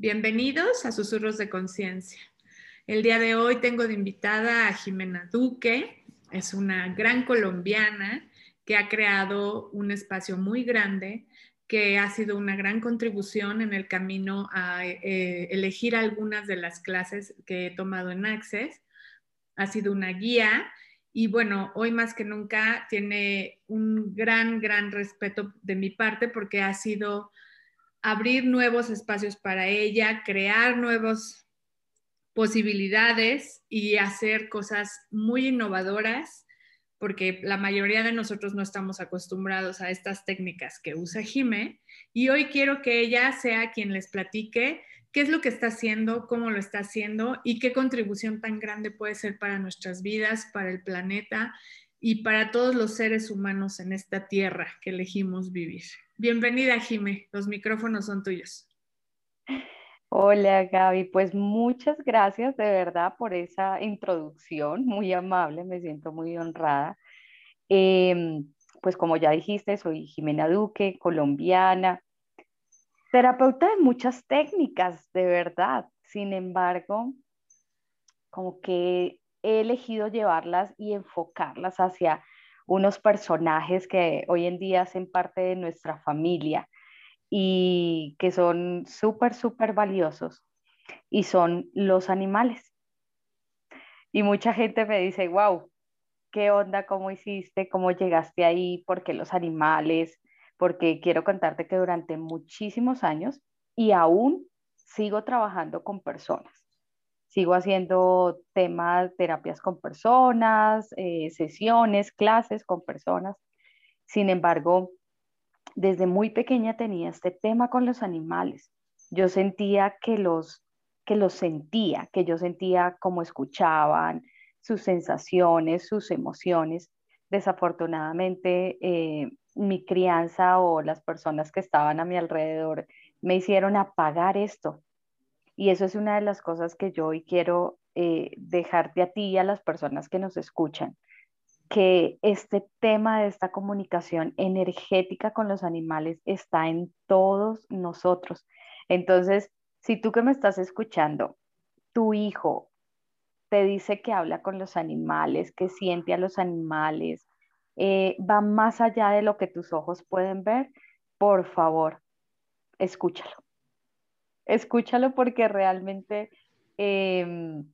Bienvenidos a Susurros de Conciencia. El día de hoy tengo de invitada a Jimena Duque, es una gran colombiana que ha creado un espacio muy grande que ha sido una gran contribución en el camino a eh, elegir algunas de las clases que he tomado en Access. Ha sido una guía y bueno, hoy más que nunca tiene un gran, gran respeto de mi parte porque ha sido abrir nuevos espacios para ella, crear nuevas posibilidades y hacer cosas muy innovadoras, porque la mayoría de nosotros no estamos acostumbrados a estas técnicas que usa Jime. Y hoy quiero que ella sea quien les platique qué es lo que está haciendo, cómo lo está haciendo y qué contribución tan grande puede ser para nuestras vidas, para el planeta y para todos los seres humanos en esta tierra que elegimos vivir. Bienvenida, Jime. Los micrófonos son tuyos. Hola, Gaby. Pues muchas gracias de verdad por esa introducción, muy amable, me siento muy honrada. Em, pues como ya dijiste, soy Jimena Duque, colombiana, terapeuta de muchas técnicas, de verdad. Sin embargo, como que he elegido llevarlas y enfocarlas hacia unos personajes que hoy en día hacen parte de nuestra familia y que son súper, súper valiosos y son los animales. Y mucha gente me dice, wow, ¿qué onda? ¿Cómo hiciste? ¿Cómo llegaste ahí? ¿Por qué los animales? Porque quiero contarte que durante muchísimos años y aún sigo trabajando con personas sigo haciendo temas, terapias con personas, eh, sesiones, clases con personas. Sin embargo, desde muy pequeña tenía este tema con los animales. Yo sentía que los, que los sentía, que yo sentía cómo escuchaban, sus sensaciones, sus emociones. Desafortunadamente, eh, mi crianza o las personas que estaban a mi alrededor me hicieron apagar esto, y eso es una de las cosas que yo hoy quiero eh, dejarte a ti y a las personas que nos escuchan, que este tema de esta comunicación energética con los animales está en todos nosotros. Entonces, si tú que me estás escuchando, tu hijo te dice que habla con los animales, que siente a los animales, eh, va más allá de lo que tus ojos pueden ver, por favor, escúchalo escúchalo porque realmente em,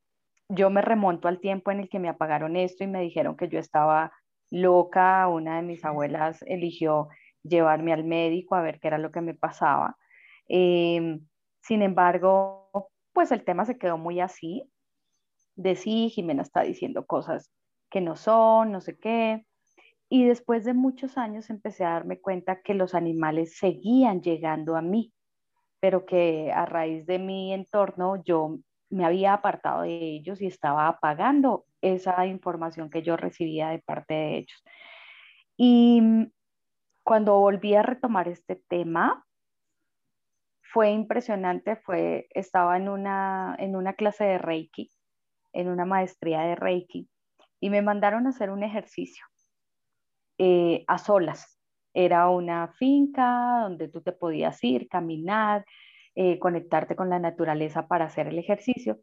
yo me remonto al tiempo en el que me apagaron esto y me dijeron que yo estaba loca. Una de mis abuelas eligió llevarme al médico a ver qué era lo que me pasaba. Em, sin embargo, pues el tema se quedó muy así. De sí, Jimena está diciendo cosas que no son, no sé qué. Y después de muchos años empecé a darme cuenta que los animales seguían llegando a mí pero que a raíz de mi entorno yo me había apartado de ellos y estaba apagando esa información que yo recibía de parte de ellos. Y mm, cuando volví a retomar este tema, fue impresionante, fue, estaba en una, en una clase de Reiki, en una maestría de Reiki, y me mandaron a hacer un ejercicio eh, a solas era una finca donde tú te podías ir, caminar, eh, conectarte con la naturaleza para hacer el ejercicio.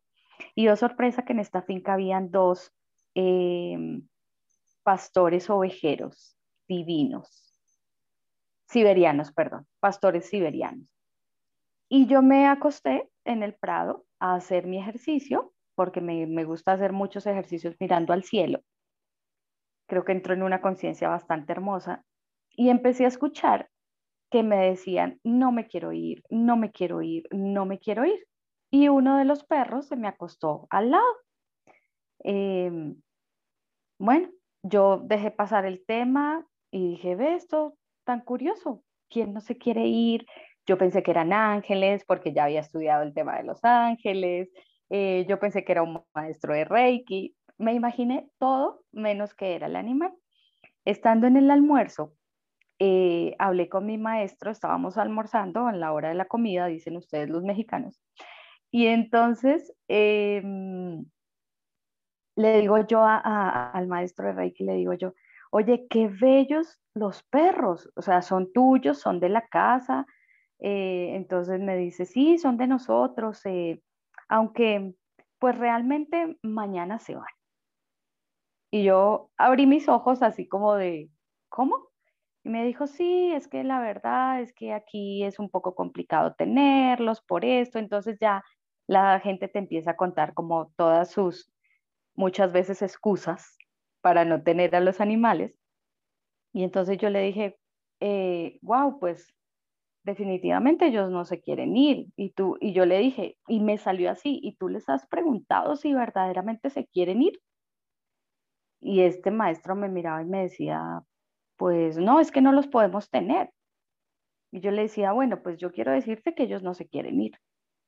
Y oh sorpresa que en esta finca habían dos em, pastores ovejeros divinos, siberianos, perdón, pastores siberianos. Y yo me acosté en el prado a hacer mi ejercicio, porque me, me gusta hacer muchos ejercicios mirando al cielo. Creo que entro en una conciencia bastante hermosa y empecé a escuchar que me decían, no me quiero ir, no me quiero ir, no me quiero ir. Y uno de los perros se me acostó al lado. Em, bueno, yo dejé pasar el tema y dije, ve esto tan curioso, ¿quién no se quiere ir? Yo pensé que eran ángeles porque ya había estudiado el tema de los ángeles, eh, yo pensé que era un maestro de Reiki, me imaginé todo menos que era el animal. Estando en el almuerzo, eh, hablé con mi maestro, estábamos almorzando en la hora de la comida, dicen ustedes los mexicanos, y entonces em, le digo yo al maestro de Reiki, le digo yo, oye, qué bellos los perros, o sea, son tuyos, son de la casa, Eh, entonces me dice, sí, son de nosotros, eh, aunque pues realmente mañana se van. Y yo abrí mis ojos así como de, ¿cómo? Y me dijo, sí, es que la verdad es que aquí es un poco complicado tenerlos por esto. Entonces ya la gente te empieza a contar como todas sus, muchas veces excusas para no tener a los animales. Y entonces yo le dije, wow, eh, pues definitivamente ellos no se quieren ir. Y, tú, y yo le dije, y me salió así, ¿y tú les has preguntado si verdaderamente se quieren ir? Y este maestro me miraba y me decía, pues no, es que no los podemos tener. Y yo le decía, bueno, pues yo quiero decirte que ellos no se quieren ir.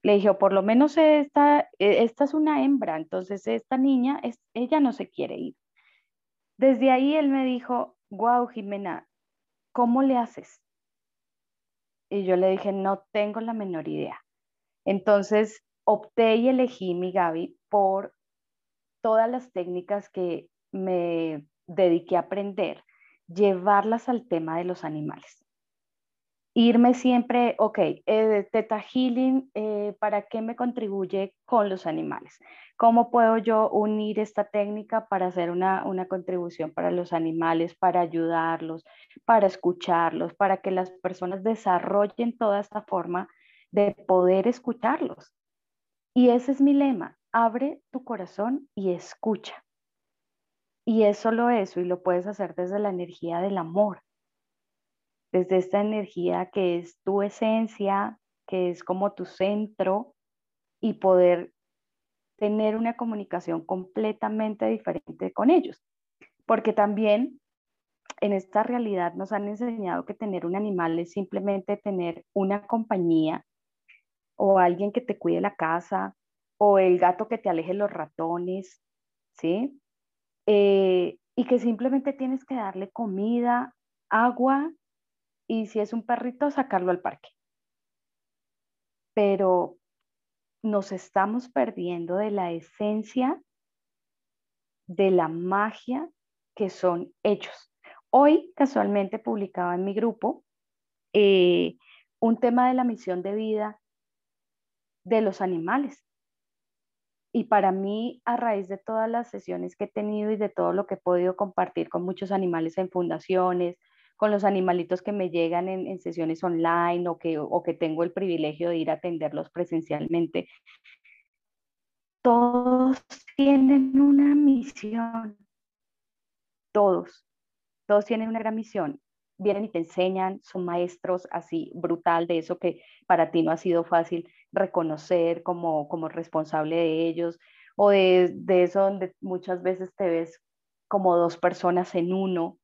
Le dije, por lo menos esta, e, esta es una hembra, entonces esta niña, es, ella no se quiere ir. Desde ahí él me dijo, wow, Jimena, ¿cómo le haces? Y yo le dije, no tengo la menor idea. Entonces opté y elegí mi Gaby por todas las técnicas que me dediqué a aprender, llevarlas al tema de los animales irme siempre, ok, eh, Healing, eh, ¿para qué me contribuye con los animales? ¿Cómo puedo yo unir esta técnica para hacer una, una contribución para los animales, para ayudarlos, para escucharlos, para que las personas desarrollen toda esta forma de poder escucharlos? Y ese es mi lema, abre tu corazón y escucha. Y es solo eso, y lo puedes hacer desde la energía del amor desde esta energía que es tu esencia, que es como tu centro, y poder tener una comunicación completamente diferente con ellos. Porque también en esta realidad nos han enseñado que tener un animal es simplemente tener una compañía o alguien que te cuide la casa o el gato que te aleje los ratones, ¿sí? Eh, y que simplemente tienes que darle comida, agua y si es un perrito, sacarlo al parque. Pero nos estamos perdiendo de la esencia de la magia que son ellos. Hoy casualmente publicaba en mi grupo eh, un tema de la misión de vida de los animales. Y para mí, a raíz de todas las sesiones que he tenido y de todo lo que he podido compartir con muchos animales en fundaciones, con los animalitos que me llegan en, sesiones online o que, o que tengo el privilegio de ir a atenderlos presencialmente. Todos tienen una misión, todos, todos tienen una gran misión. Vienen y te enseñan, son maestros así brutal de eso que para ti no ha sido fácil reconocer como, como responsable de ellos, o de, de eso donde muchas veces te ves como dos personas en uno,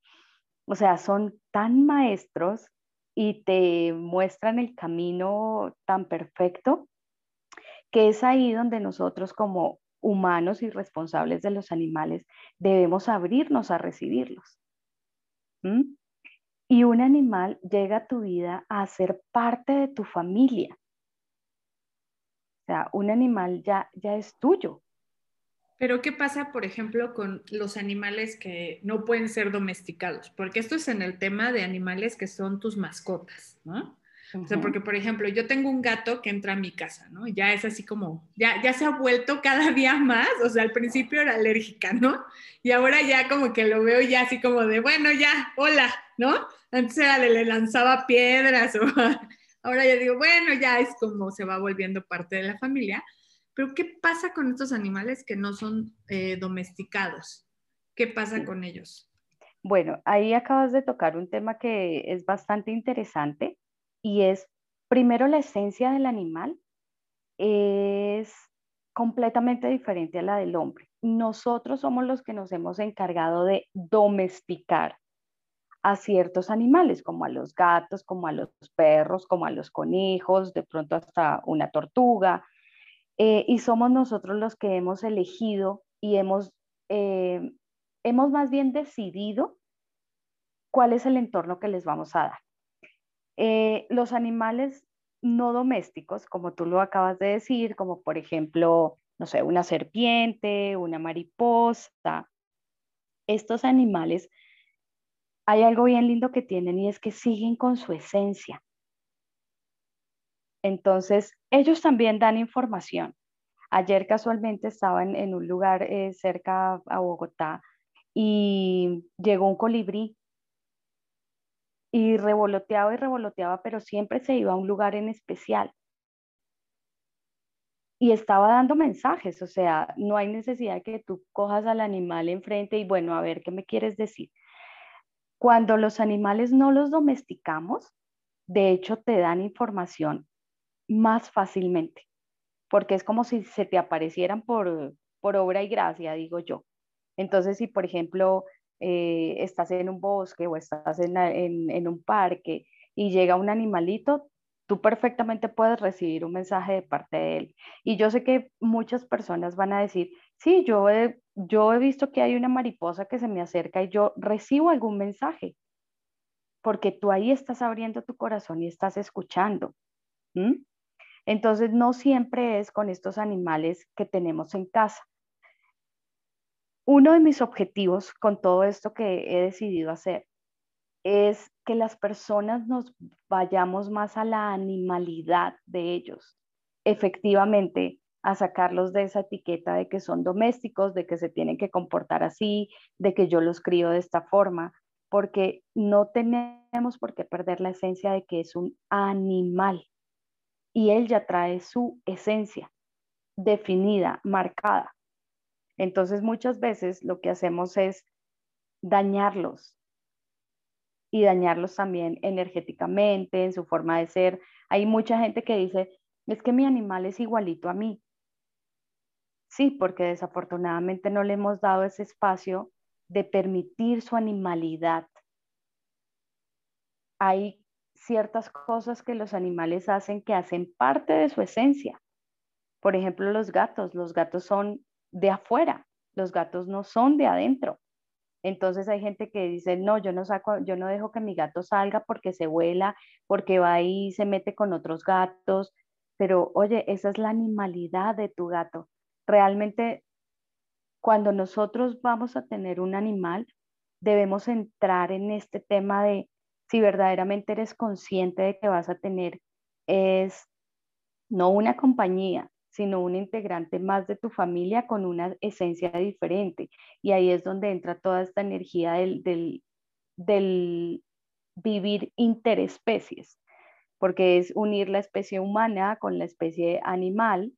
o sea, son tan maestros y te muestran el camino tan perfecto que es ahí donde nosotros como humanos y responsables de los animales debemos abrirnos a recibirlos. Y un animal llega a tu vida a ser parte de tu familia. O sea, un animal ya, ya es tuyo. Pero ¿qué pasa, por ejemplo, con los animales que no pueden ser domesticados? Porque esto es en el tema de animales que son tus mascotas, ¿no? O sea, porque, por ejemplo, yo tengo un gato que entra a mi casa, ¿no? Ya es así como, ya, ya se ha vuelto cada día más, o sea, al principio era alérgica, ¿no? Y ahora ya como que lo veo ya así como de, bueno, ya, hola, ¿no? Antes era de le lanzaba piedras o ahora ya digo, bueno, ya es como se va volviendo parte de la familia. Pero ¿qué pasa con estos animales que no son eh, domesticados? ¿Qué pasa con ellos? Bueno, ahí acabas de tocar un tema que es bastante interesante y es, primero, la esencia del animal es completamente diferente a la del hombre. Nosotros somos los que nos hemos encargado de domesticar a ciertos animales, como a los gatos, como a los perros, como a los conejos, de pronto hasta una tortuga, eh, y somos nosotros los que hemos elegido y hemos, eh, hemos más bien decidido cuál es el entorno que les vamos a dar. Eh, los animales no domésticos, como tú lo acabas de decir, como por ejemplo, no sé, una serpiente, una mariposa, estos animales, hay algo bien lindo que tienen y es que siguen con su esencia. Entonces, ellos también dan información. Ayer casualmente estaba en, un lugar eh, cerca a Bogotá y llegó un colibrí y revoloteaba y revoloteaba, pero siempre se iba a un lugar en especial. Y estaba dando mensajes, o sea, no hay necesidad de que tú cojas al animal enfrente y bueno, a ver, ¿qué me quieres decir? Cuando los animales no los domesticamos, de hecho te dan información más fácilmente, porque es como si se te aparecieran por, por obra y gracia, digo yo. Entonces, si por ejemplo eh, estás en un bosque o estás en, en, un parque y llega un animalito, tú perfectamente puedes recibir un mensaje de parte de él. Y yo sé que muchas personas van a decir, sí, yo he, yo he visto que hay una mariposa que se me acerca y yo recibo algún mensaje, porque tú ahí estás abriendo tu corazón y estás escuchando. Entonces, no siempre es con estos animales que tenemos en casa. Uno de mis objetivos con todo esto que he decidido hacer es que las personas nos vayamos más a la animalidad de ellos, efectivamente, a sacarlos de esa etiqueta de que son domésticos, de que se tienen que comportar así, de que yo los crío de esta forma, porque no tenemos por qué perder la esencia de que es un animal y él ya trae su esencia definida, marcada. Entonces muchas veces lo que hacemos es dañarlos y dañarlos también energéticamente, en su forma de ser. Hay mucha gente que dice, es que mi animal es igualito a mí. Sí, porque desafortunadamente no le hemos dado ese espacio de permitir su animalidad. Hay ciertas cosas que los animales hacen que hacen parte de su esencia. Por ejemplo, los gatos. Los gatos son de afuera, los gatos no son de adentro. Entonces hay gente que dice, no, yo no saco, yo no dejo que mi gato salga porque se vuela, porque va y se mete con otros gatos, pero oye, esa es la animalidad de tu gato. Realmente, cuando nosotros vamos a tener un animal, debemos entrar en este tema de si verdaderamente eres consciente de que vas a tener es no una compañía, sino un integrante más de tu familia con una esencia diferente. Y ahí es donde entra toda esta energía del, del, vivir interespecies, porque es unir la especie humana con la especie animal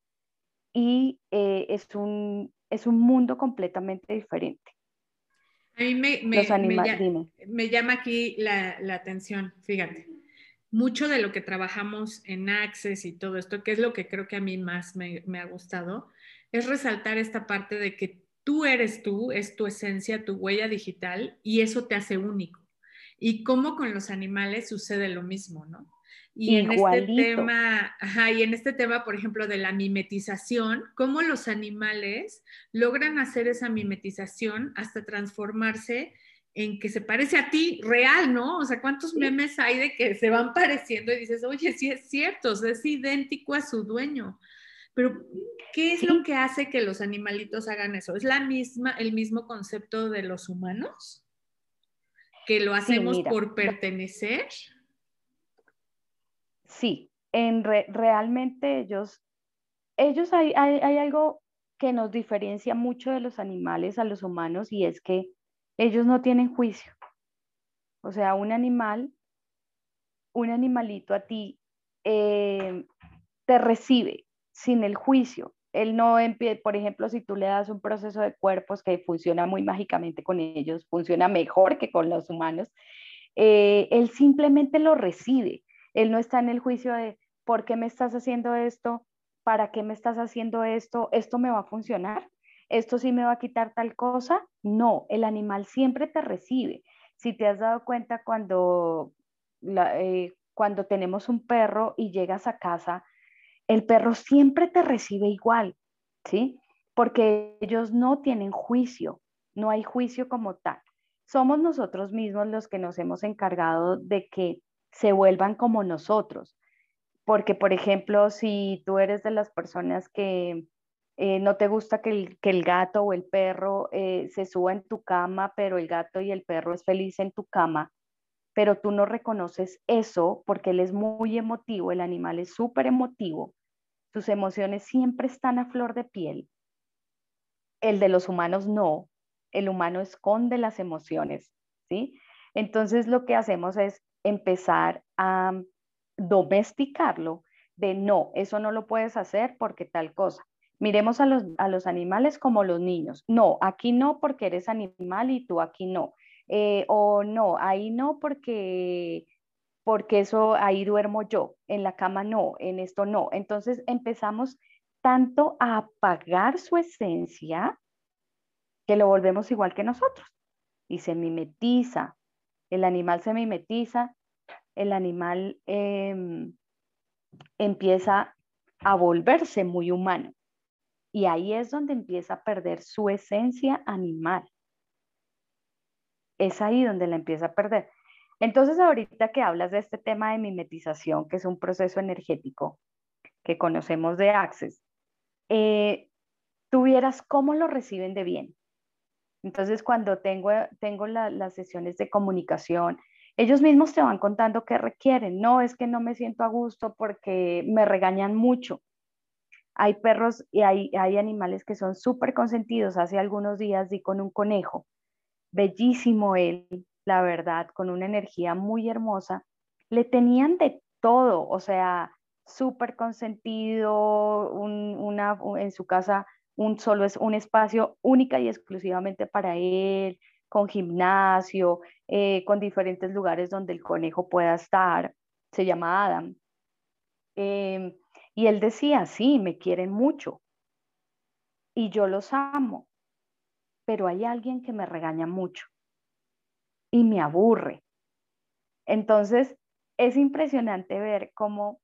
y eh, es, un, es un mundo completamente diferente. A mí me, me, me, llama, aquí la, la atención, fíjate mucho de lo que trabajamos en Access y todo esto, que es lo que creo que a mí más me, ha gustado, es resaltar esta parte de que tú eres tú, es tu esencia, tu huella digital y eso te hace único. Y cómo con los animales sucede lo mismo, ¿no? Y en este tema, ajá, y en este tema, por ejemplo, de la mimetización, cómo los animales logran hacer esa mimetización hasta transformarse en que se parece a ti real, ¿no? O sea, ¿cuántos memes hay de que se van pareciendo y dices, oye, sí es cierto, es idéntico a su dueño? Pero, ¿qué es lo que hace que los animalitos hagan eso? ¿Es la misma, el mismo concepto de los humanos? ¿Que lo hacemos por pertenecer? Sí, en realmente ellos, ellos hay, hay algo que nos diferencia mucho de los animales a los humanos y es que ellos no tienen juicio. O sea, un animal, un animalito a ti eh, te recibe sin el juicio. Él no por ejemplo, si tú le das un proceso de cuerpos que funciona muy mágicamente con ellos, funciona mejor que con los humanos, eh, él simplemente lo recibe. Él no está en el juicio de por qué me estás haciendo esto, para qué me estás haciendo esto, esto me va a funcionar esto sí me va a quitar tal cosa. No, el animal siempre te recibe. Si te has dado cuenta cuando, eh, cuando tenemos un perro y llegas a casa, el perro siempre te recibe igual, ¿sí? Porque ellos no tienen juicio, no hay juicio como tal. Somos nosotros mismos los que nos hemos encargado de que se vuelvan como nosotros. Porque, por ejemplo, si tú eres de las personas que eh, no te gusta que el, gato o el perro eh, se suba en tu cama, pero el gato y el perro es feliz en tu cama, pero tú no reconoces eso porque él es muy emotivo, el animal es súper emotivo, sus emociones siempre están a flor de piel. El de los humanos no, el humano esconde las emociones, ¿sí? Entonces lo que hacemos es empezar a domesticarlo de no, eso no lo puedes hacer porque tal cosa. Miremos a los, a los animales como los niños. No, aquí no porque eres animal y tú aquí no. Eh, o no, ahí no porque, porque eso ahí duermo yo, en la cama no, en esto no. Entonces empezamos tanto a apagar su esencia que lo volvemos igual que nosotros y se mimetiza. El animal se mimetiza, el animal em, empieza a volverse muy humano. Y ahí es donde empieza a perder su esencia animal es ahí donde la empieza a perder. Entonces, ahorita que hablas de este tema de mimetización, que es un proceso energético que conocemos de Access, eh, tuvieras cómo lo reciben de bien. Entonces, cuando tengo, tengo las sesiones de comunicación, ellos mismos te van contando qué requieren. No, es que no me siento a gusto porque me regañan mucho. Hay perros y hay, hay animales que son súper consentidos. Hace algunos días di con un conejo bellísimo él, la verdad, con una energía muy hermosa. Le tenían de todo, o sea, súper consentido, una, en su casa un solo es un espacio única y exclusivamente para él, con gimnasio, eh, con diferentes lugares donde el conejo pueda estar. Se llama Adam. Em, y él decía, sí, me quieren mucho y yo los amo pero hay alguien que me regaña mucho y me aburre. Entonces, es impresionante ver cómo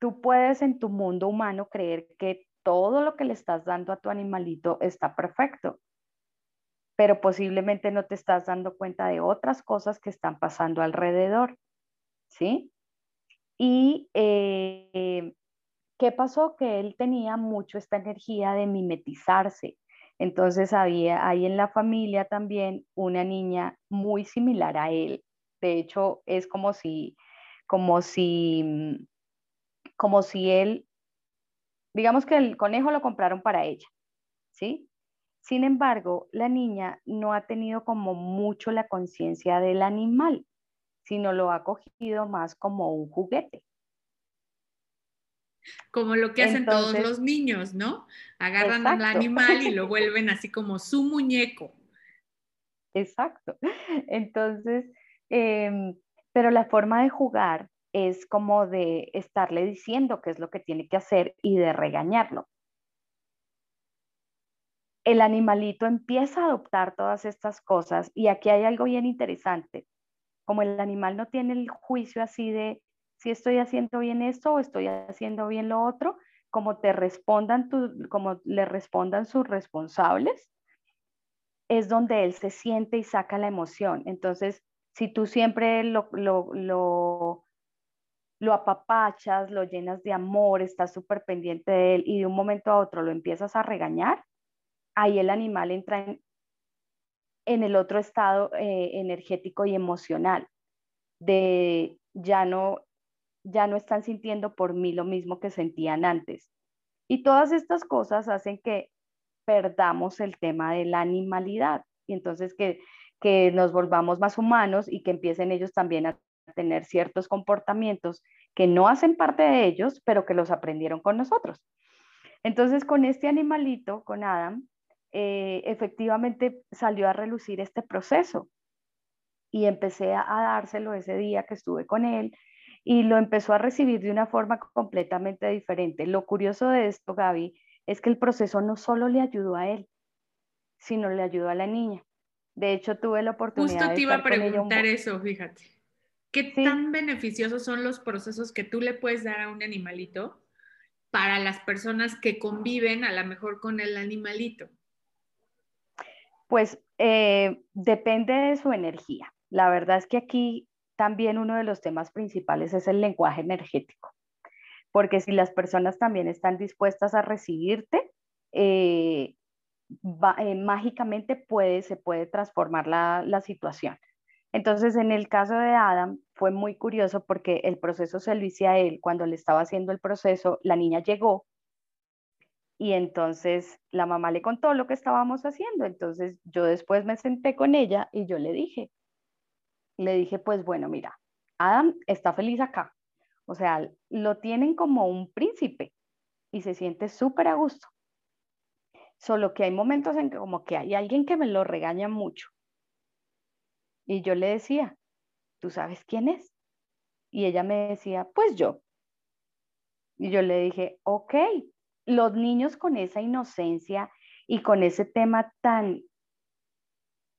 tú puedes en tu mundo humano creer que todo lo que le estás dando a tu animalito está perfecto, pero posiblemente no te estás dando cuenta de otras cosas que están pasando alrededor, ¿sí? Y eh, ¿qué pasó? Que él tenía mucho esta energía de mimetizarse, entonces había ahí en la familia también una niña muy similar a él. De hecho, es como si, como si, mm, como si él, digamos que el conejo lo compraron para ella, ¿sí? Sin embargo, la niña no ha tenido como mucho la conciencia del animal, sino lo ha cogido más como un juguete. Como lo que hacen todos los niños, ¿no? Agarran al animal y lo vuelven así como su muñeco. Exacto. Entonces, em, pero la forma de jugar es como de estarle diciendo qué es lo que tiene que hacer y de regañarlo. El animalito empieza a adoptar todas estas cosas y aquí hay algo bien interesante. Como el animal no tiene el juicio así de, si estoy haciendo bien esto o estoy haciendo bien lo otro, como te respondan, como le respondan sus responsables, es donde él se siente y saca la emoción. Entonces, si tú siempre lo, lo, lo apapachas, lo llenas de amor, estás súper pendiente de él y de un momento a otro lo empiezas a regañar, ahí el animal entra en, el otro estado eh, energético y emocional, de ya no ya no están sintiendo por mí lo mismo que sentían antes. Y todas estas cosas hacen que perdamos el tema de la animalidad y entonces que, que nos volvamos más humanos y que empiecen ellos también a tener ciertos comportamientos que no hacen parte de ellos, pero que los aprendieron con nosotros. Entonces, con este animalito, con Adam, eh, efectivamente salió a relucir este proceso y empecé a dárselo ese día que estuve con él y lo empezó a recibir de una forma completamente diferente. Lo curioso de esto, Gaby, es que el proceso no solo le ayudó a él, sino le ayudó a la niña. De hecho, tuve la oportunidad Justo te iba a preguntar eso, fíjate. ¿Qué tan beneficiosos son los procesos que tú le puedes dar a un animalito para las personas que conviven a lo mejor con el animalito? Pues eh, depende de su energía. La verdad es que aquí también uno de los temas principales es el lenguaje energético, porque si las personas también están dispuestas a recibirte, eh, eh, mágicamente puede, se puede transformar la, situación. Entonces, en el caso de Adam, fue muy curioso porque el proceso se lo hice a él. Cuando le estaba haciendo el proceso, la niña llegó y entonces la mamá le contó lo que estábamos haciendo. Entonces, yo después me senté con ella y yo le dije, le dije, pues bueno, mira, Adam está feliz acá. O sea, lo tienen como un príncipe y se siente súper a gusto. Solo que hay momentos en que como que hay alguien que me lo regaña mucho. Y yo le decía, ¿tú sabes quién es? Y ella me decía, pues yo. Y yo le dije, ok, los niños con esa inocencia y con ese tema tan,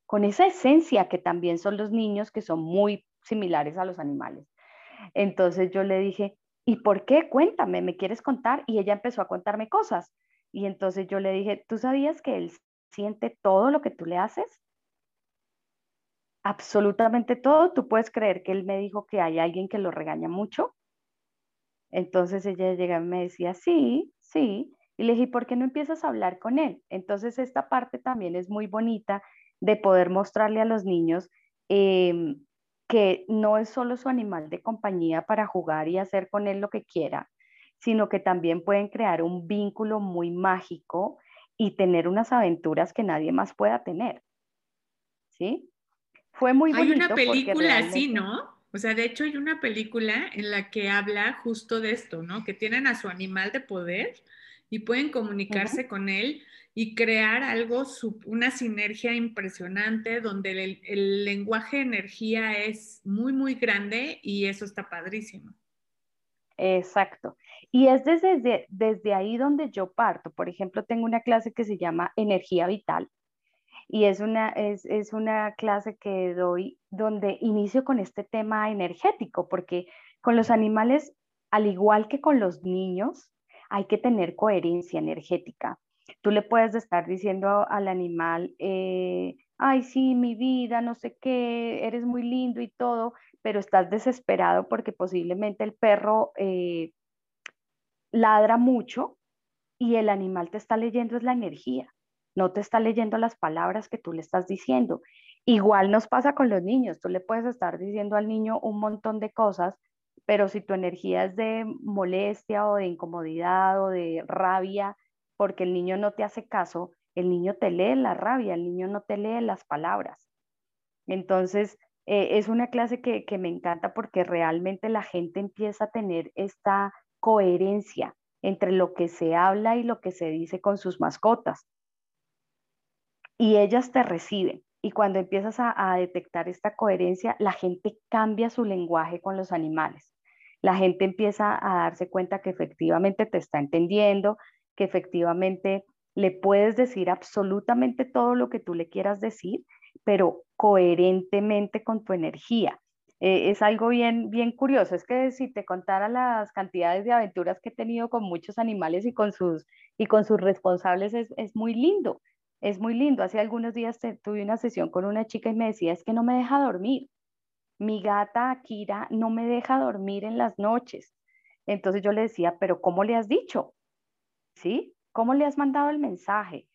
con esa esencia que también son los niños que son muy similares a los animales. Entonces yo le dije, ¿y por qué? Cuéntame, ¿me quieres contar? Y ella empezó a contarme cosas. Y entonces yo le dije, ¿tú sabías que él siente todo lo que tú le haces? Absolutamente todo. ¿Tú puedes creer que él me dijo que hay alguien que lo regaña mucho? Entonces ella llega y me decía, sí, sí. Y le dije, ¿por qué no empiezas a hablar con él? Entonces esta parte también es muy bonita de poder mostrarle a los niños em, que no es solo su animal de compañía para jugar y hacer con él lo que quiera, sino que también pueden crear un vínculo muy mágico y tener unas aventuras que nadie más pueda tener. ¿Sí? Fue muy bonito. Hay una película así, ¿no? O sea, de hecho hay una película en la que habla justo de esto, ¿no? Que tienen a su animal de poder y pueden comunicarse con él y crear algo, una sinergia impresionante donde el, el lenguaje de energía es muy, muy grande y eso está padrísimo. Exacto. Y es desde, desde ahí donde yo parto. Por ejemplo, tengo una clase que se llama Energía Vital y es una, es, es una clase que doy donde inicio con este tema energético, porque con los animales, al igual que con los niños, hay que tener coherencia energética. Tú le puedes estar diciendo al animal, eh, ay, sí, mi vida, no sé qué, eres muy lindo y todo, pero estás desesperado porque posiblemente el perro eh, ladra mucho y el animal te está leyendo es la energía, no te está leyendo las palabras que tú le estás diciendo. Igual nos pasa con los niños, tú le puedes estar diciendo al niño un montón de cosas, pero si tu energía es de molestia o de incomodidad o de rabia, porque el niño no te hace caso, el niño te lee la rabia, el niño no te lee las palabras. Entonces, eh, es una clase que, me encanta porque realmente la gente empieza a tener esta coherencia entre lo que se habla y lo que se dice con sus mascotas. Y ellas te reciben. Y cuando empiezas a, detectar esta coherencia, la gente cambia su lenguaje con los animales. La gente empieza a darse cuenta que efectivamente te está entendiendo, que efectivamente le puedes decir absolutamente todo lo que tú le quieras decir pero coherentemente con tu energía. Eh, es algo bien, bien curioso. Es que si te contara las cantidades de aventuras que he tenido con muchos animales y con sus, y con sus responsables, es, es muy lindo. Es muy lindo. Hace algunos días tuve una sesión con una chica y me decía, es que no me deja dormir. Mi gata Akira no me deja dormir en las noches. Entonces yo le decía, pero ¿cómo le has dicho? ¿Sí? ¿Cómo le has mandado el mensaje?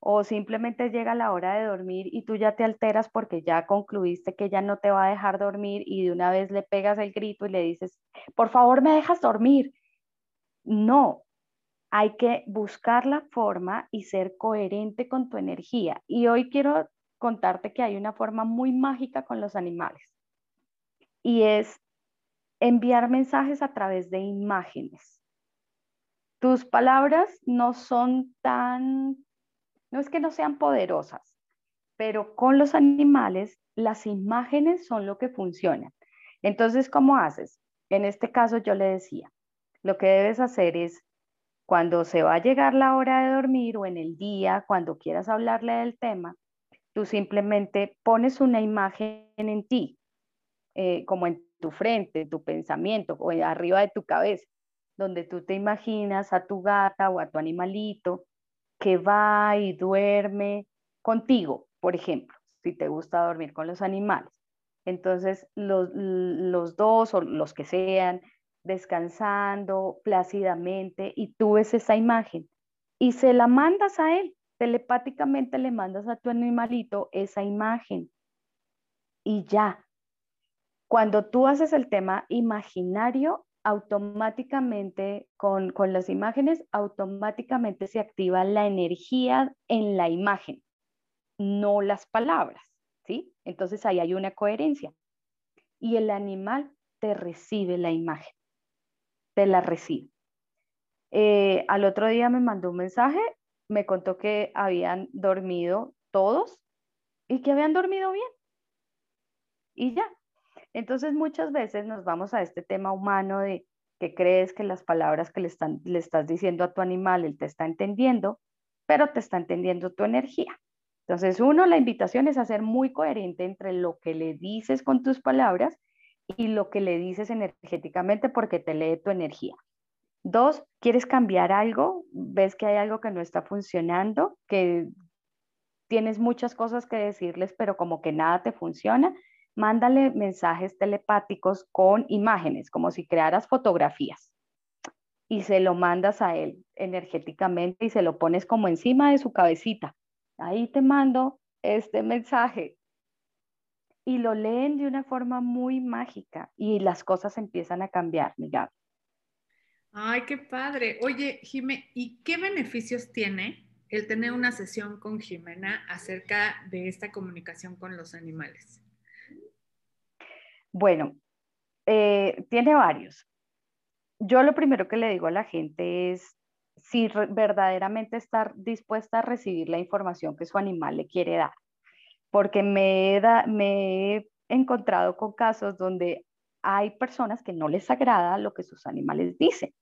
o simplemente llega la hora de dormir y tú ya te alteras porque ya concluiste que ella no te va a dejar dormir y de una vez le pegas el grito y le dices, por favor me dejas dormir. No, hay que buscar la forma y ser coherente con tu energía. Y hoy quiero contarte que hay una forma muy mágica con los animales y es enviar mensajes a través de imágenes. Tus palabras no son tan no es que no sean poderosas, pero con los animales las imágenes son lo que funcionan. Entonces, ¿cómo haces? En este caso yo le decía, lo que debes hacer es cuando se va a llegar la hora de dormir o en el día, cuando quieras hablarle del tema, tú simplemente pones una imagen en ti, eh, como en tu frente, en tu pensamiento o arriba de tu cabeza, donde tú te imaginas a tu gata o a tu animalito que va y duerme contigo, por ejemplo, si te gusta dormir con los animales. Entonces, los, los dos o los que sean, descansando plácidamente y tú ves esa imagen y se la mandas a él, telepáticamente le mandas a tu animalito esa imagen y ya, Cuando tú haces el tema imaginario, automáticamente con, con las imágenes, automáticamente se activa la energía en la imagen, no las palabras, ¿sí? Entonces ahí hay una coherencia. Y el animal te recibe la imagen, la recibe. Eh, al otro día me mandó un mensaje, me contó que habían dormido todos y que habían dormido bien. Y ya. Entonces muchas veces nos vamos a este tema humano de que crees que las palabras que le, están, le estás diciendo a tu animal, él te está entendiendo, pero te está entendiendo tu energía. Entonces, uno, la invitación es a ser muy coherente entre lo que le dices con tus palabras y lo que le dices energéticamente porque te lee tu energía. Dos, ¿quieres cambiar algo? ¿Ves que hay algo que no está funcionando? Que tienes muchas cosas que decirles, pero como que nada te funciona. Mándale mensajes telepáticos con imágenes, como si crearas fotografías. Y se lo mandas a él energéticamente y se lo pones como encima de su cabecita. Ahí te mando este mensaje. Y lo leen de una forma muy mágica y las cosas empiezan a cambiar, mira. Ay, qué padre. Oye, Jimé, ¿y qué beneficios tiene el tener una sesión con Jimena acerca de esta comunicación con los animales? Bueno, eh, tiene varios. Yo lo primero que le digo a la gente es si verdaderamente estar dispuesta a recibir la información que su animal le quiere dar. Porque me me he encontrado con casos donde hay personas que no les agrada lo que sus animales dicen.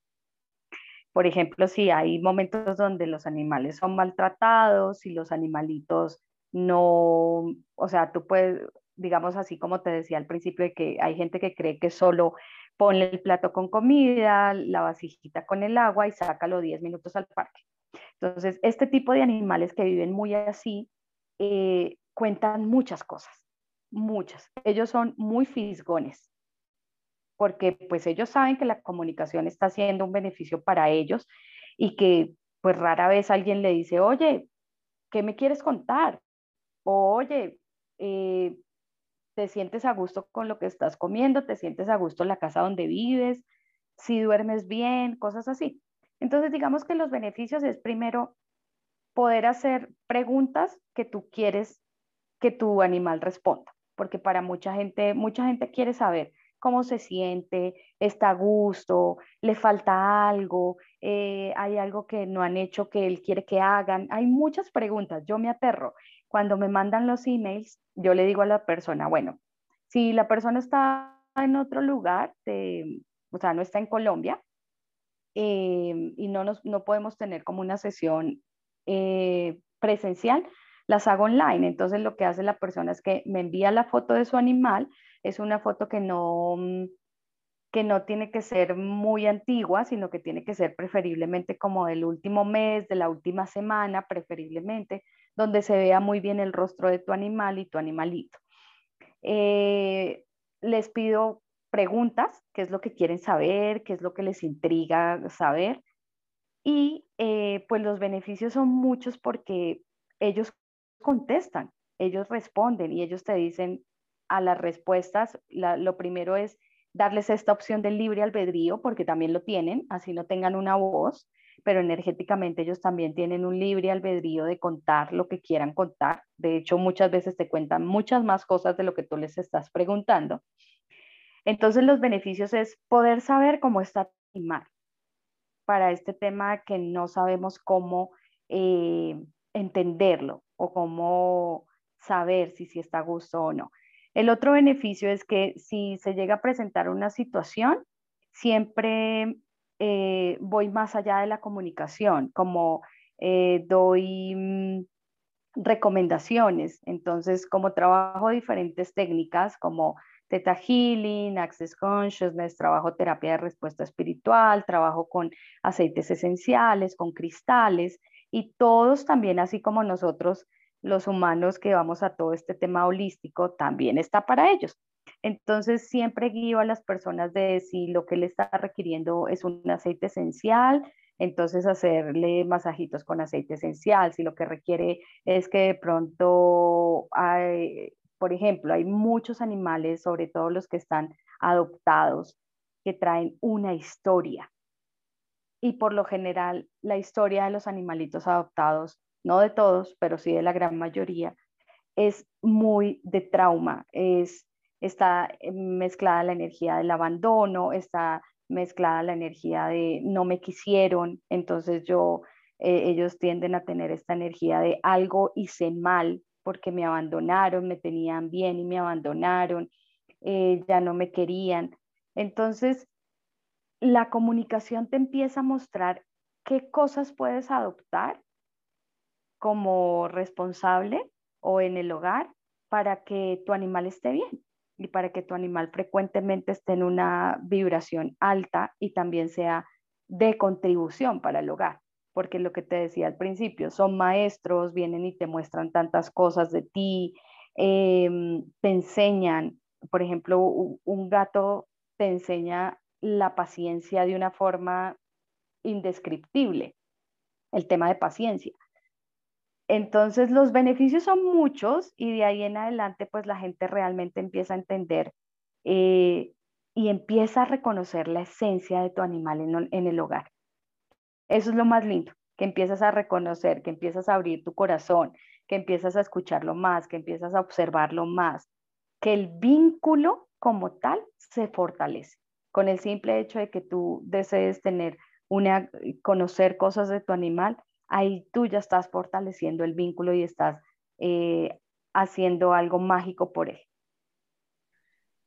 Por ejemplo, si hay momentos donde los animales son maltratados, y los animalitos no, o sea, tú puedes, digamos así como te decía al principio, de que hay gente que cree que solo ponle el plato con comida, la vasijita con el agua y sácalo 10 minutos al parque. Entonces, este tipo de animales que viven muy así, eh, cuentan muchas cosas, muchas. Ellos son muy fisgones, porque pues ellos saben que la comunicación está siendo un beneficio para ellos y que pues rara vez alguien le dice, oye, ¿qué me quieres contar? O, oye, eh, ¿te sientes a gusto con lo que estás comiendo? ¿Te sientes a gusto en la casa donde vives? ¿Si duermes bien? Cosas así. Entonces, digamos que los beneficios es primero poder hacer preguntas que tú quieres que tu animal responda, porque para mucha gente, mucha gente quiere saber, cómo se siente, está a gusto, le falta algo, eh, hay algo que no han hecho que él quiere que hagan. Hay muchas preguntas, yo me aterro. Cuando me mandan los emails, yo le digo a la persona, bueno, si la persona está en otro lugar, o sea, no está en Colombia, eh, y no, nos, no podemos tener como una sesión eh, presencial, las hago online. Entonces lo que hace la persona es que me envía la foto de su animal, es una foto que no, mm, que no tiene que ser muy antigua, sino que tiene que ser preferiblemente como del último mes, de la última semana, preferiblemente, donde se vea muy bien el rostro de tu animal y tu animalito. Eh, les pido preguntas, qué es lo que quieren saber, qué es lo que les intriga saber. Y eh, pues los beneficios son muchos porque ellos contestan, ellos responden y ellos te dicen a las respuestas, lo primero es darles esta opción del libre albedrío, porque también lo tienen, así no tengan una voz, pero energéticamente ellos también tienen un libre albedrío de contar lo que quieran contar. De hecho, muchas veces te cuentan muchas más cosas de lo que tú les estás preguntando. Entonces, los beneficios es poder saber cómo está tu para este tema que no sabemos cómo eh, entenderlo o cómo saber si, si está a gusto o no. El otro beneficio es que si se llega a presentar una situación, siempre eh, voy más allá de la comunicación, como eh, doy mm, recomendaciones. Entonces, como trabajo diferentes técnicas como Theta Healing, Access Consciousness, trabajo terapia de respuesta espiritual, trabajo con aceites esenciales, con cristales, y todos también, así como nosotros los humanos que vamos a todo este tema holístico, también está para ellos. Entonces, siempre guío a las personas de si lo que le está requiriendo es un aceite esencial, entonces hacerle masajitos con aceite esencial. Si lo que requiere es que de pronto Por ejemplo, hay muchos animales, sobre todo los que están adoptados, que traen una historia. Y por lo general, la historia de los animalitos adoptados, no de todos, pero sí de la gran mayoría, es muy de trauma. Es, está mezclada la energía del abandono, está mezclada la energía de no me quisieron, entonces yo, eh, ellos tienden a tener esta energía de algo hice mal porque me abandonaron, me tenían bien y me abandonaron, eh, ya no me querían. Entonces, la comunicación te empieza a mostrar qué cosas puedes adoptar como responsable o en el hogar para que tu animal esté bien y para que tu animal frecuentemente esté en una vibración alta y también sea de contribución para el hogar. Porque lo que te decía al principio, son maestros, vienen y te muestran tantas cosas de ti, em, te enseñan, por ejemplo, un gato te enseña la paciencia de una forma indescriptible, el tema de paciencia. Entonces los beneficios son muchos y de ahí en adelante pues la gente realmente empieza a entender eh, y empieza a reconocer la esencia de tu animal en, en el hogar. Eso es lo más lindo, que empiezas a reconocer, que empiezas a abrir tu corazón, que empiezas a escucharlo más, que empiezas a observarlo más, que el vínculo como tal se fortalece con el simple hecho de que tú desees tener una, conocer cosas de tu animal, ahí tú ya estás fortaleciendo el vínculo y estás eh, haciendo algo mágico por él.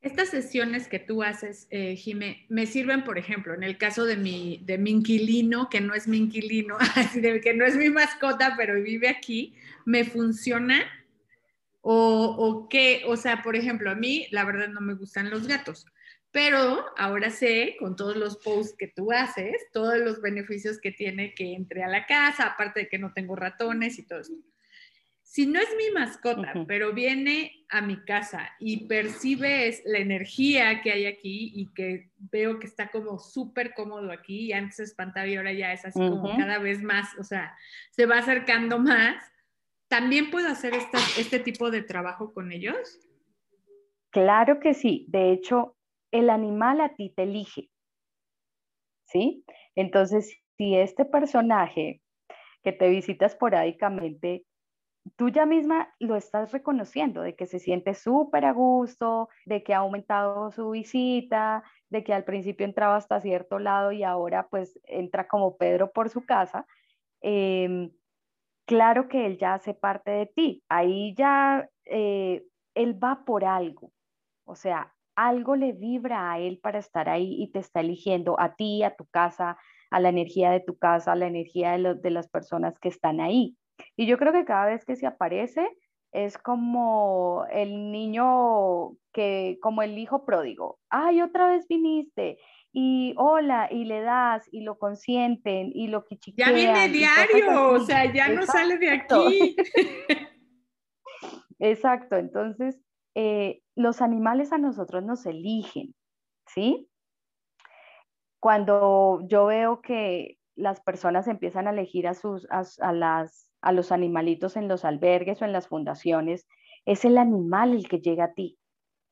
Estas sesiones que tú haces, eh, Jime, me sirven, por ejemplo, en el caso de mi, de mi inquilino, que no es mi inquilino, que no es mi mascota, pero vive aquí, ¿me funciona? O, o qué, o sea, por ejemplo, a mí la verdad no me gustan los gatos, pero ahora sé, con todos los posts que tú haces, todos los beneficios que tiene que entre a la casa, aparte de que no tengo ratones y todo eso. Si no es mi mascota, pero viene a mi casa y percibes la energía que hay aquí y que veo que está como súper cómodo aquí, y antes espantaba y ahora ya es así como cada vez más, o sea, se va acercando más, ¿también puedo hacer este tipo de trabajo con ellos? Claro que sí. De hecho, el animal a ti te elige. ¿Sí? Entonces, si este personaje que te visita esporádicamente, tú ya misma lo estás reconociendo, de que se siente súper a gusto, de que ha aumentado su visita, de que al principio entraba hasta cierto lado y ahora pues entra como Pedro por su casa, em, claro que él ya hace parte de ti. Ahí ya eh, él va por algo. O sea, algo le vibra a él para estar ahí y te está eligiendo a ti, a tu casa, a la energía de tu casa, a la energía de, las personas que están ahí. Y yo creo que cada vez que se aparece es como el niño que, como el hijo pródigo. Ay, otra vez viniste. Y hola, y le das, y lo consienten, y lo quichiquean. Ya viene diario, o sea, ya no sale de aquí. Exacto, entonces eh, los animales a nosotros nos eligen, ¿sí? Cuando yo veo que las personas empiezan a elegir a, sus, a, las, a los animalitos en los albergues o en las fundaciones, es el animal el que llega a ti.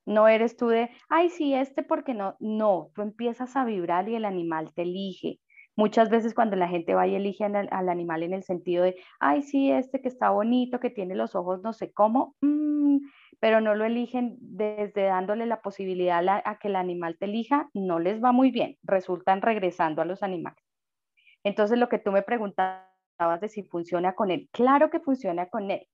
No eres tú de, ay, sí, este porque no. No, tú empiezas a vibrar y el animal te elige. Muchas veces cuando la gente va y elige al, animal en el sentido de, ay, sí, este que está bonito, que tiene los ojos no sé cómo, mm, pero no lo eligen desde dándole la posibilidad a, que el animal te elija, no les va muy bien, resultan regresando a los animales. Entonces, lo que tú me preguntabas de si funciona con él, claro que funciona con él.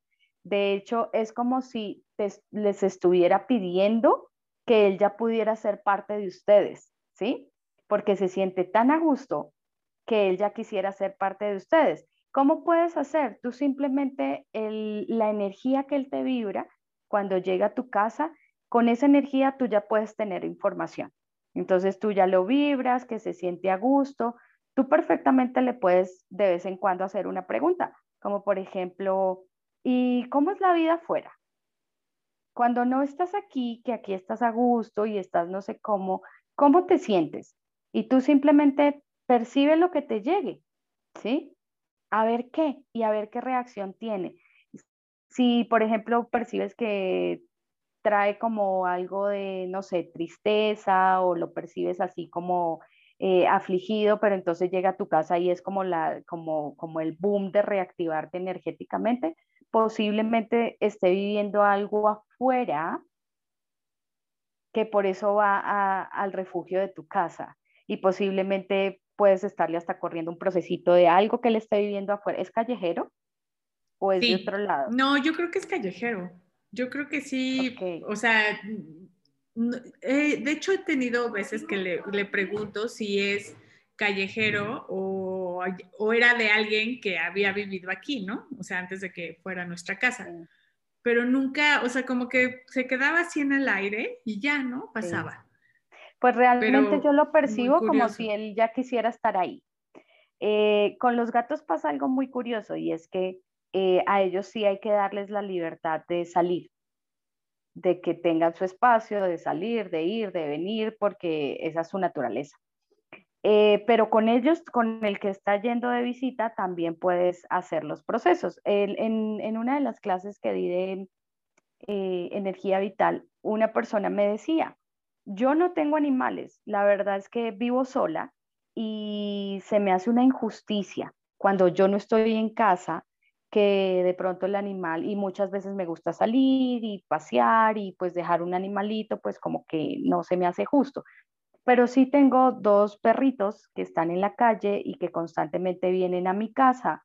De hecho, es como si les estuviera pidiendo que él ya pudiera ser parte de ustedes, ¿sí? Porque se siente tan a gusto que él ya quisiera ser parte de ustedes. ¿Cómo puedes hacer? Tú simplemente la energía que él te vibra, cuando llega a tu casa, con esa energía tú ya puedes tener información. Entonces tú ya lo vibras, que se siente a gusto. Tú perfectamente le puedes de vez en cuando hacer una pregunta, como por ejemplo, ¿y cómo es la vida afuera? Cuando no estás aquí, que aquí estás a gusto y estás no sé cómo, ¿cómo te sientes? Y tú simplemente percibe lo que te llegue, ¿sí? A ver qué y a ver qué reacción tiene si, por ejemplo, percibes que trae como algo de, no sé, tristeza o lo percibes así como eh, afligido, pero entonces llega a tu casa y es como, la, como, como el boom de reactivarte energéticamente, posiblemente esté viviendo algo afuera que por eso va al refugio de tu casa y posiblemente puedes estarle hasta corriendo un procesito de algo que le esté viviendo afuera. ¿Es callejero o es de otro lado? No, yo creo que es callejero. Yo creo que sí, o sea, de hecho he tenido veces que le, pregunto si es callejero o, o, era de alguien que había vivido aquí, ¿no? O sea, antes de que fuera nuestra casa. Pero nunca, o sea, como que se quedaba así en el aire y ya, ¿no? Pasaba. Pues realmente yo lo percibo como si él ya quisiera estar ahí. Eh, con los gatos pasa algo muy curioso y es que eh, a ellos sí hay que darles la libertad de salir, de que tengan su espacio, de salir, de ir, de venir, porque esa es su naturaleza. Eh, pero con ellos, con el que está yendo de visita, también puedes hacer los procesos. en, una de las clases que di de eh, energía vital, una persona me decía, yo no tengo animales, la verdad es que vivo sola y se me hace una injusticia cuando yo no estoy en casa que de pronto el animal, y muchas veces me gusta salir y pasear y pues dejar un animalito, pues como que no se me hace justo. Pero sí tengo dos perritos que están en la calle y que constantemente vienen a mi casa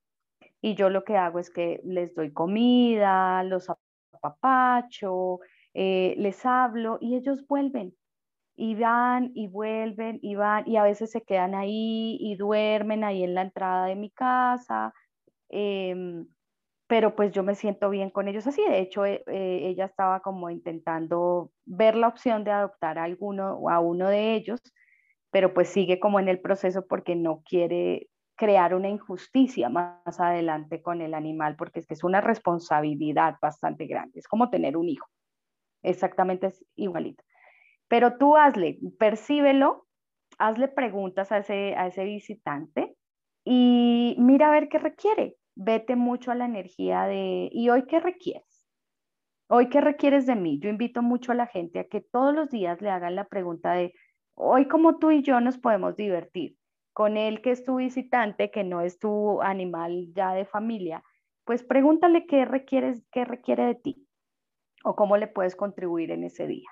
y yo lo que hago es que les doy comida, los apapacho, eh, les hablo y ellos vuelven y van y vuelven y van y a veces se quedan ahí y duermen ahí en la entrada de mi casa. Em, pero pues yo me siento bien con ellos así. De hecho, eh, eh, ella estaba como intentando ver la opción de adoptar a alguno o a uno de ellos, pero pues sigue como en el proceso porque no quiere crear una injusticia más adelante con el animal, porque es que es una responsabilidad bastante grande. Es como tener un hijo. Exactamente es igualito. Pero tú hazle, percíbelo, hazle preguntas a ese, a ese visitante y mira a ver qué requiere vete mucho a la energía de, ¿y hoy qué requieres? ¿Hoy qué requieres de mí? Yo invito mucho a la gente a que todos los días le hagan la pregunta de, hoy como tú y yo nos podemos divertir con él que es tu visitante, que no es tu animal ya de familia, pues pregúntale qué requieres, qué requiere de ti o cómo le puedes contribuir en ese día.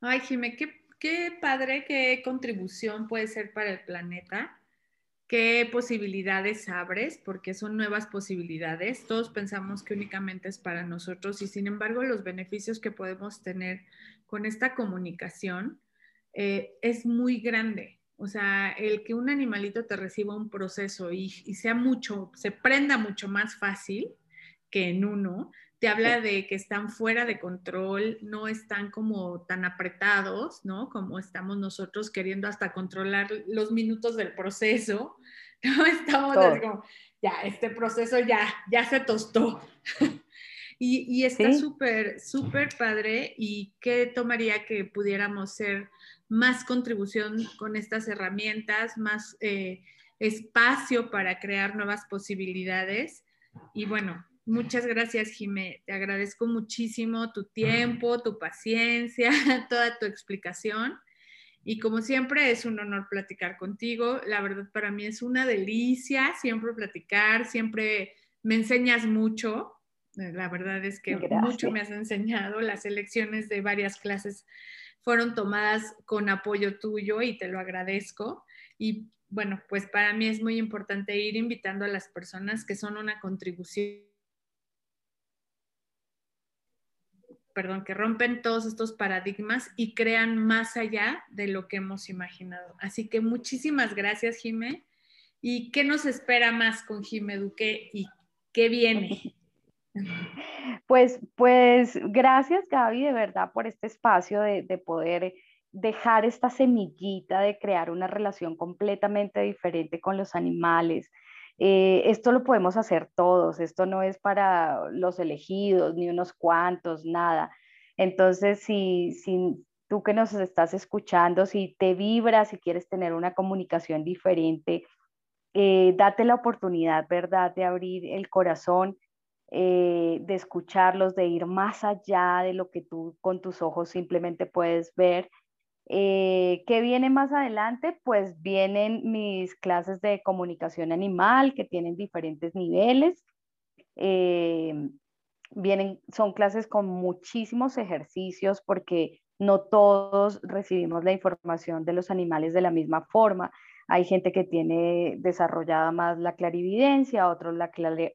Ay, Jimé, qué, qué padre, qué contribución puede ser para el planeta qué posibilidades abres, porque son nuevas posibilidades. Todos pensamos que únicamente es para nosotros y sin embargo los beneficios que podemos tener con esta comunicación eh, es muy grande. O sea, el que un animalito te reciba un proceso y, y sea mucho, se prenda mucho más fácil que en uno, te habla de que están fuera de control, no están como tan apretados, ¿no? Como estamos nosotros queriendo hasta controlar los minutos del proceso, ¿no? Estamos como, ya, este proceso ya, ya se tostó. y, y, está súper, súper padre y qué tomaría que pudiéramos ser más contribución con estas herramientas, más eh, espacio para crear nuevas posibilidades. Y bueno, Muchas gracias, Jimé. Te agradezco muchísimo tu tiempo, tu paciencia, toda tu explicación. Y como siempre, es un honor platicar contigo. La verdad, para mí es una delicia siempre platicar, siempre me enseñas mucho. La verdad es que mucho me has enseñado. Las elecciones de varias clases fueron tomadas con apoyo tuyo y te lo agradezco. Y bueno, pues para mí es muy importante ir invitando a las personas que son una contribución perdón, que rompen todos estos paradigmas y crean más allá de lo que hemos imaginado. Así que muchísimas gracias, Jime. ¿Y qué nos espera más con Jime Duque y qué viene? Pues, pues gracias, Gaby, de verdad, por este espacio de, de poder dejar esta semillita de crear una relación completamente diferente con los animales, eh, esto lo podemos hacer todos, esto no es para los elegidos, ni unos cuantos, nada. Entonces, si, si tú que nos estás escuchando, si te vibras, si quieres tener una comunicación diferente, eh, date la oportunidad, ¿verdad?, de abrir el corazón. eh, de escucharlos, de ir más allá de lo que tú con tus ojos simplemente puedes ver. Eh, ¿Qué viene más adelante? Pues vienen mis clases de comunicación animal que tienen diferentes niveles. Eh, vienen, son clases con muchísimos ejercicios porque no todos recibimos la información de los animales de la misma forma. Hay gente que tiene desarrollada más la clarividencia, otros la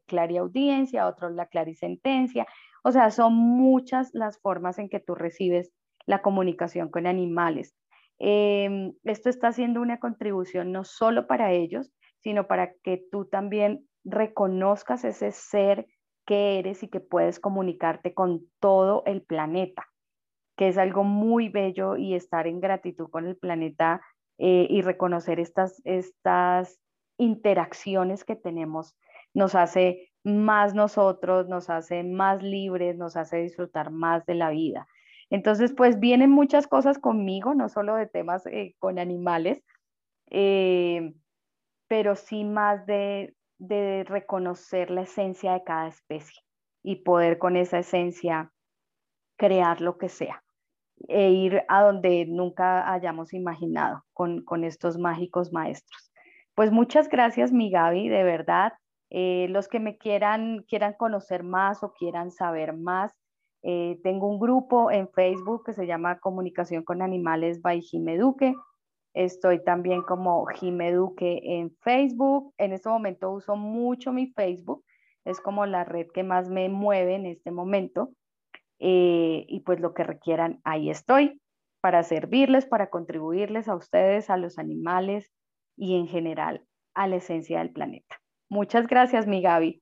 clariaudiencia, otros la clarisentencia. O sea, son muchas las formas en que tú recibes la comunicación con animales. Em, esto está haciendo una contribución no solo para ellos, sino para que tú también reconozcas ese ser que eres y que puedes comunicarte con todo el planeta, que es algo muy bello y estar en gratitud con el planeta eh, y reconocer estas, estas interacciones que tenemos nos hace más nosotros, nos hace más libres, nos hace disfrutar más de la vida. Entonces, pues vienen muchas cosas conmigo, no solo de temas eh, con animales, eh, pero sí más de, reconocer la esencia de cada especie y poder con esa esencia crear lo que sea e ir a donde nunca hayamos imaginado con, estos mágicos maestros. Pues muchas gracias, mi Gaby, de verdad. Eh, los que me quieran, quieran conocer más o quieran saber más, eh, tengo un grupo en Facebook que se llama Comunicación con Animales by Jimeduque. Estoy también como Jimeduque en Facebook. En este momento uso mucho mi Facebook. Es como la red que más me mueve en este momento. Eh, y pues lo que requieran, ahí estoy para servirles, para contribuirles a ustedes, a los animales y en general a la esencia del planeta. Muchas gracias, mi Gaby.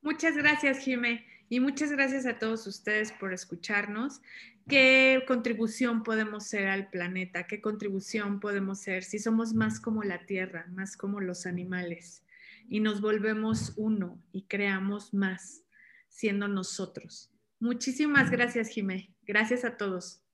Muchas gracias, Jime. Y muchas gracias a todos ustedes por escucharnos. ¿Qué contribución podemos ser al planeta? ¿Qué contribución podemos ser si somos más como la tierra, más como los animales? Y nos volvemos uno y creamos más siendo nosotros. Muchísimas gracias, Jimé. Gracias a todos.